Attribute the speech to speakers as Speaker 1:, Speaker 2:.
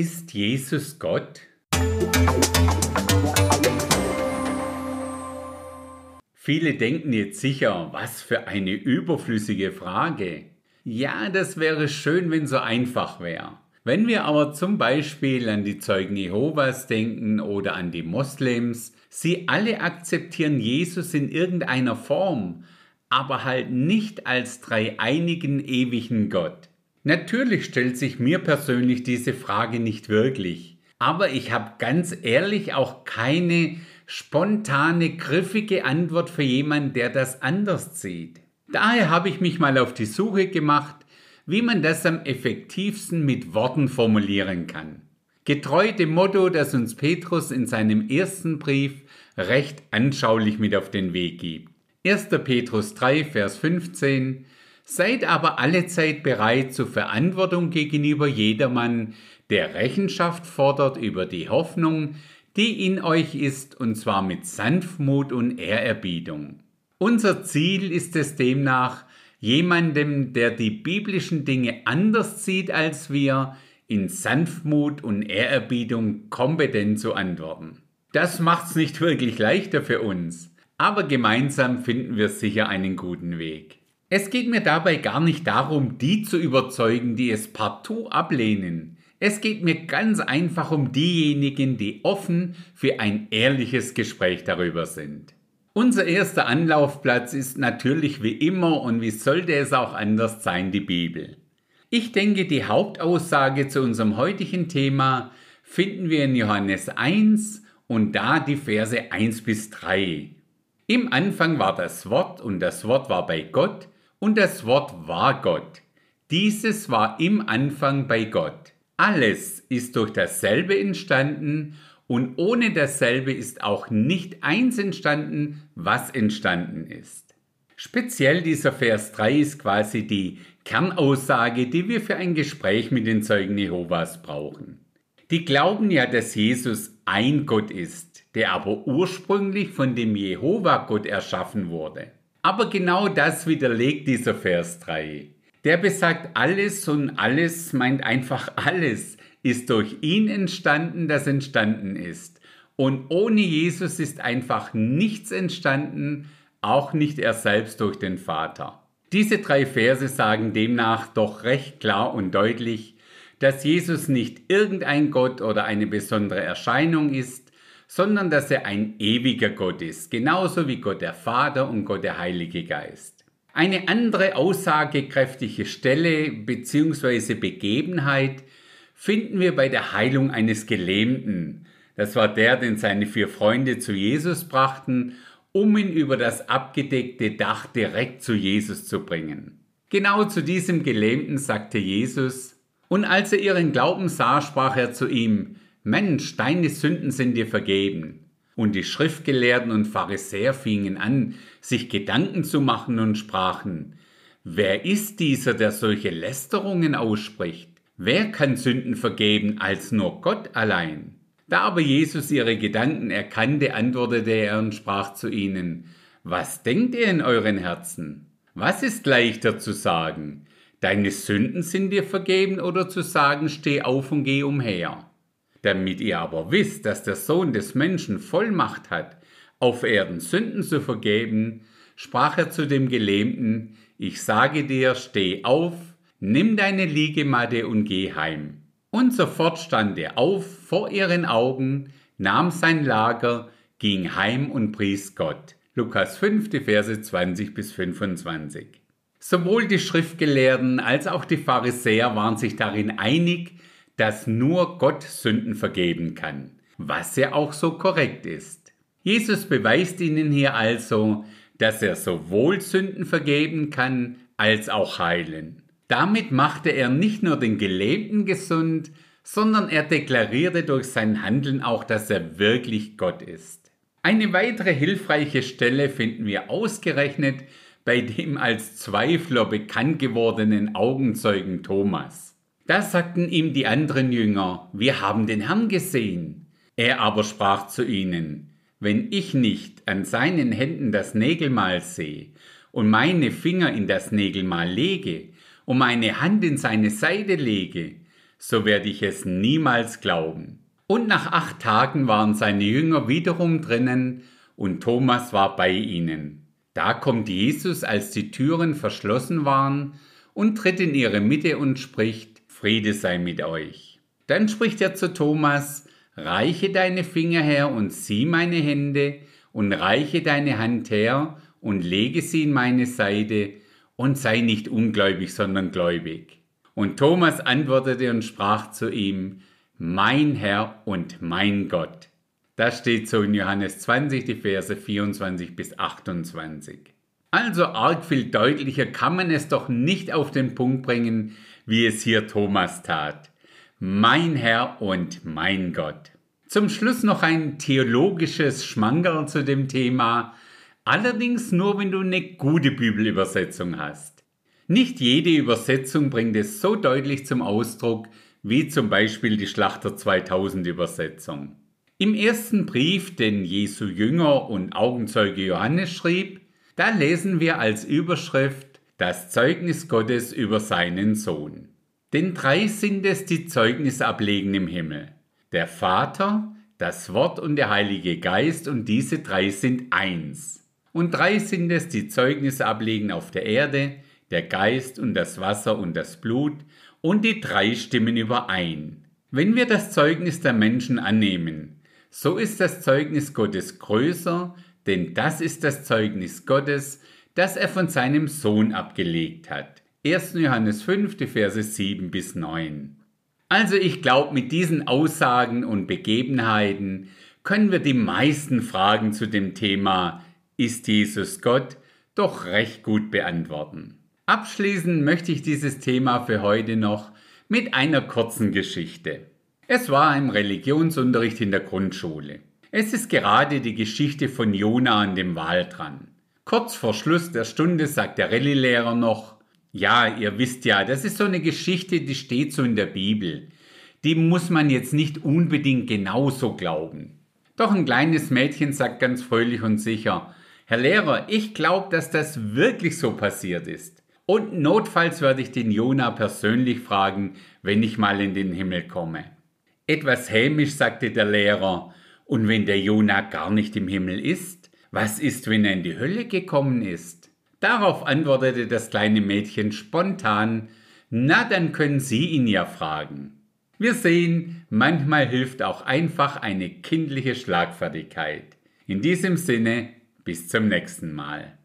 Speaker 1: Ist Jesus Gott? Viele denken jetzt sicher, was für eine überflüssige Frage. Ja, das wäre schön, wenn so einfach wäre. Wenn wir aber zum Beispiel an die Zeugen Jehovas denken oder an die Moslems, sie alle akzeptieren Jesus in irgendeiner Form, aber halt nicht als dreieinigen ewigen Gott. Natürlich stellt sich mir persönlich diese Frage nicht wirklich, aber ich habe ganz ehrlich auch keine spontane, griffige Antwort für jemanden, der das anders sieht. Daher habe ich mich mal auf die Suche gemacht, wie man das am effektivsten mit Worten formulieren kann. Getreu dem Motto, das uns Petrus in seinem ersten Brief recht anschaulich mit auf den Weg gibt. 1. Petrus 3, Vers 15 Seid aber allezeit bereit zur Verantwortung gegenüber jedermann, der Rechenschaft fordert über die Hoffnung, die in euch ist, und zwar mit Sanftmut und Ehrerbietung. Unser Ziel ist es demnach, jemandem, der die biblischen Dinge anders sieht als wir, in Sanftmut und Ehrerbietung kompetent zu antworten. Das macht's nicht wirklich leichter für uns, aber gemeinsam finden wir sicher einen guten Weg. Es geht mir dabei gar nicht darum, die zu überzeugen, die es partout ablehnen. Es geht mir ganz einfach um diejenigen, die offen für ein ehrliches Gespräch darüber sind. Unser erster Anlaufplatz ist natürlich wie immer und wie sollte es auch anders sein, die Bibel. Ich denke, die Hauptaussage zu unserem heutigen Thema finden wir in Johannes 1 und da die Verse 1 bis 3. Im Anfang war das Wort und das Wort war bei Gott und das Wort war Gott. Dieses war im Anfang bei Gott. Alles ist durch dasselbe entstanden und ohne dasselbe ist auch nicht eins entstanden, was entstanden ist. Speziell dieser Vers 3 ist quasi die Kernaussage, die wir für ein Gespräch mit den Zeugen Jehovas brauchen. Die glauben ja, dass Jesus ein Gott ist, der aber ursprünglich von dem Jehova Gott erschaffen wurde. Aber genau das widerlegt dieser Vers 3. Der besagt, alles und alles meint einfach alles ist durch ihn entstanden, das entstanden ist. Und ohne Jesus ist einfach nichts entstanden, auch nicht er selbst durch den Vater. Diese drei Verse sagen demnach doch recht klar und deutlich, dass Jesus nicht irgendein Gott oder eine besondere Erscheinung ist, sondern dass er ein ewiger Gott ist, genauso wie Gott der Vater und Gott der Heilige Geist. Eine andere aussagekräftige Stelle bzw. Begebenheit finden wir bei der Heilung eines Gelähmten. Das war der, den seine vier Freunde zu Jesus brachten, um ihn über das abgedeckte Dach direkt zu Jesus zu bringen. Genau zu diesem Gelähmten sagte Jesus, und als er ihren Glauben sah, sprach er zu ihm, Mensch, deine Sünden sind dir vergeben. Und die Schriftgelehrten und Pharisäer fingen an, sich Gedanken zu machen und sprachen, Wer ist dieser, der solche Lästerungen ausspricht? Wer kann Sünden vergeben als nur Gott allein? Da aber Jesus ihre Gedanken erkannte, antwortete er und sprach zu ihnen, Was denkt ihr in euren Herzen? Was ist leichter zu sagen? Deine Sünden sind dir vergeben oder zu sagen, steh auf und geh umher? Damit ihr aber wisst, dass der Sohn des Menschen Vollmacht hat, auf Erden Sünden zu vergeben, sprach er zu dem Gelähmten, ich sage dir, steh auf, nimm deine Liegematte und geh heim. Und sofort stand er auf vor ihren Augen, nahm sein Lager, ging heim und pries Gott. Lukas 5, die Verse 20 bis 25. Sowohl die Schriftgelehrten als auch die Pharisäer waren sich darin einig, dass nur Gott Sünden vergeben kann, was ja auch so korrekt ist. Jesus beweist ihnen hier also, dass er sowohl Sünden vergeben kann als auch heilen. Damit machte er nicht nur den Gelähmten gesund, sondern er deklarierte durch sein Handeln auch, dass er wirklich Gott ist. Eine weitere hilfreiche Stelle finden wir ausgerechnet bei dem als Zweifler bekannt gewordenen Augenzeugen Thomas. Da sagten ihm die anderen Jünger, wir haben den Herrn gesehen. Er aber sprach zu ihnen, wenn ich nicht an seinen Händen das Nägelmal sehe und meine Finger in das Nägelmal lege und meine Hand in seine Seite lege, so werde ich es niemals glauben. Und nach acht Tagen waren seine Jünger wiederum drinnen und Thomas war bei ihnen. Da kommt Jesus, als die Türen verschlossen waren, und tritt in ihre Mitte und spricht, Friede sei mit euch. Dann spricht er zu Thomas, Reiche deine Finger her und sieh meine Hände, und reiche deine Hand her und lege sie in meine Seite, und sei nicht ungläubig, sondern gläubig. Und Thomas antwortete und sprach zu ihm, Mein Herr und mein Gott. Das steht so in Johannes 20, die Verse 24 bis 28. Also arg viel deutlicher kann man es doch nicht auf den Punkt bringen, wie es hier Thomas tat. Mein Herr und mein Gott. Zum Schluss noch ein theologisches Schmankerl zu dem Thema, allerdings nur wenn du eine gute Bibelübersetzung hast. Nicht jede Übersetzung bringt es so deutlich zum Ausdruck wie zum Beispiel die Schlachter 2000 Übersetzung. Im ersten Brief, den Jesu Jünger und Augenzeuge Johannes schrieb, da lesen wir als Überschrift das Zeugnis Gottes über seinen Sohn. Denn drei sind es, die Zeugnis ablegen im Himmel. Der Vater, das Wort und der Heilige Geist und diese drei sind eins. Und drei sind es, die Zeugnis ablegen auf der Erde, der Geist und das Wasser und das Blut, und die drei stimmen überein. Wenn wir das Zeugnis der Menschen annehmen, so ist das Zeugnis Gottes größer, denn das ist das Zeugnis Gottes, das er von seinem Sohn abgelegt hat. 1. Johannes 5, die Verse 7 bis 9. Also ich glaube, mit diesen Aussagen und Begebenheiten können wir die meisten Fragen zu dem Thema Ist Jesus Gott doch recht gut beantworten. Abschließen möchte ich dieses Thema für heute noch mit einer kurzen Geschichte. Es war im Religionsunterricht in der Grundschule. Es ist gerade die Geschichte von Jona an dem Wal dran. Kurz vor Schluss der Stunde sagt der Rallye-Lehrer noch, ja, ihr wisst ja, das ist so eine Geschichte, die steht so in der Bibel. Die muss man jetzt nicht unbedingt genauso glauben. Doch ein kleines Mädchen sagt ganz fröhlich und sicher, Herr Lehrer, ich glaube, dass das wirklich so passiert ist. Und notfalls werde ich den Jona persönlich fragen, wenn ich mal in den Himmel komme. Etwas hämisch sagte der Lehrer, und wenn der Jona gar nicht im Himmel ist, was ist, wenn er in die Hölle gekommen ist? Darauf antwortete das kleine Mädchen spontan, na dann können Sie ihn ja fragen. Wir sehen, manchmal hilft auch einfach eine kindliche Schlagfertigkeit. In diesem Sinne, bis zum nächsten Mal.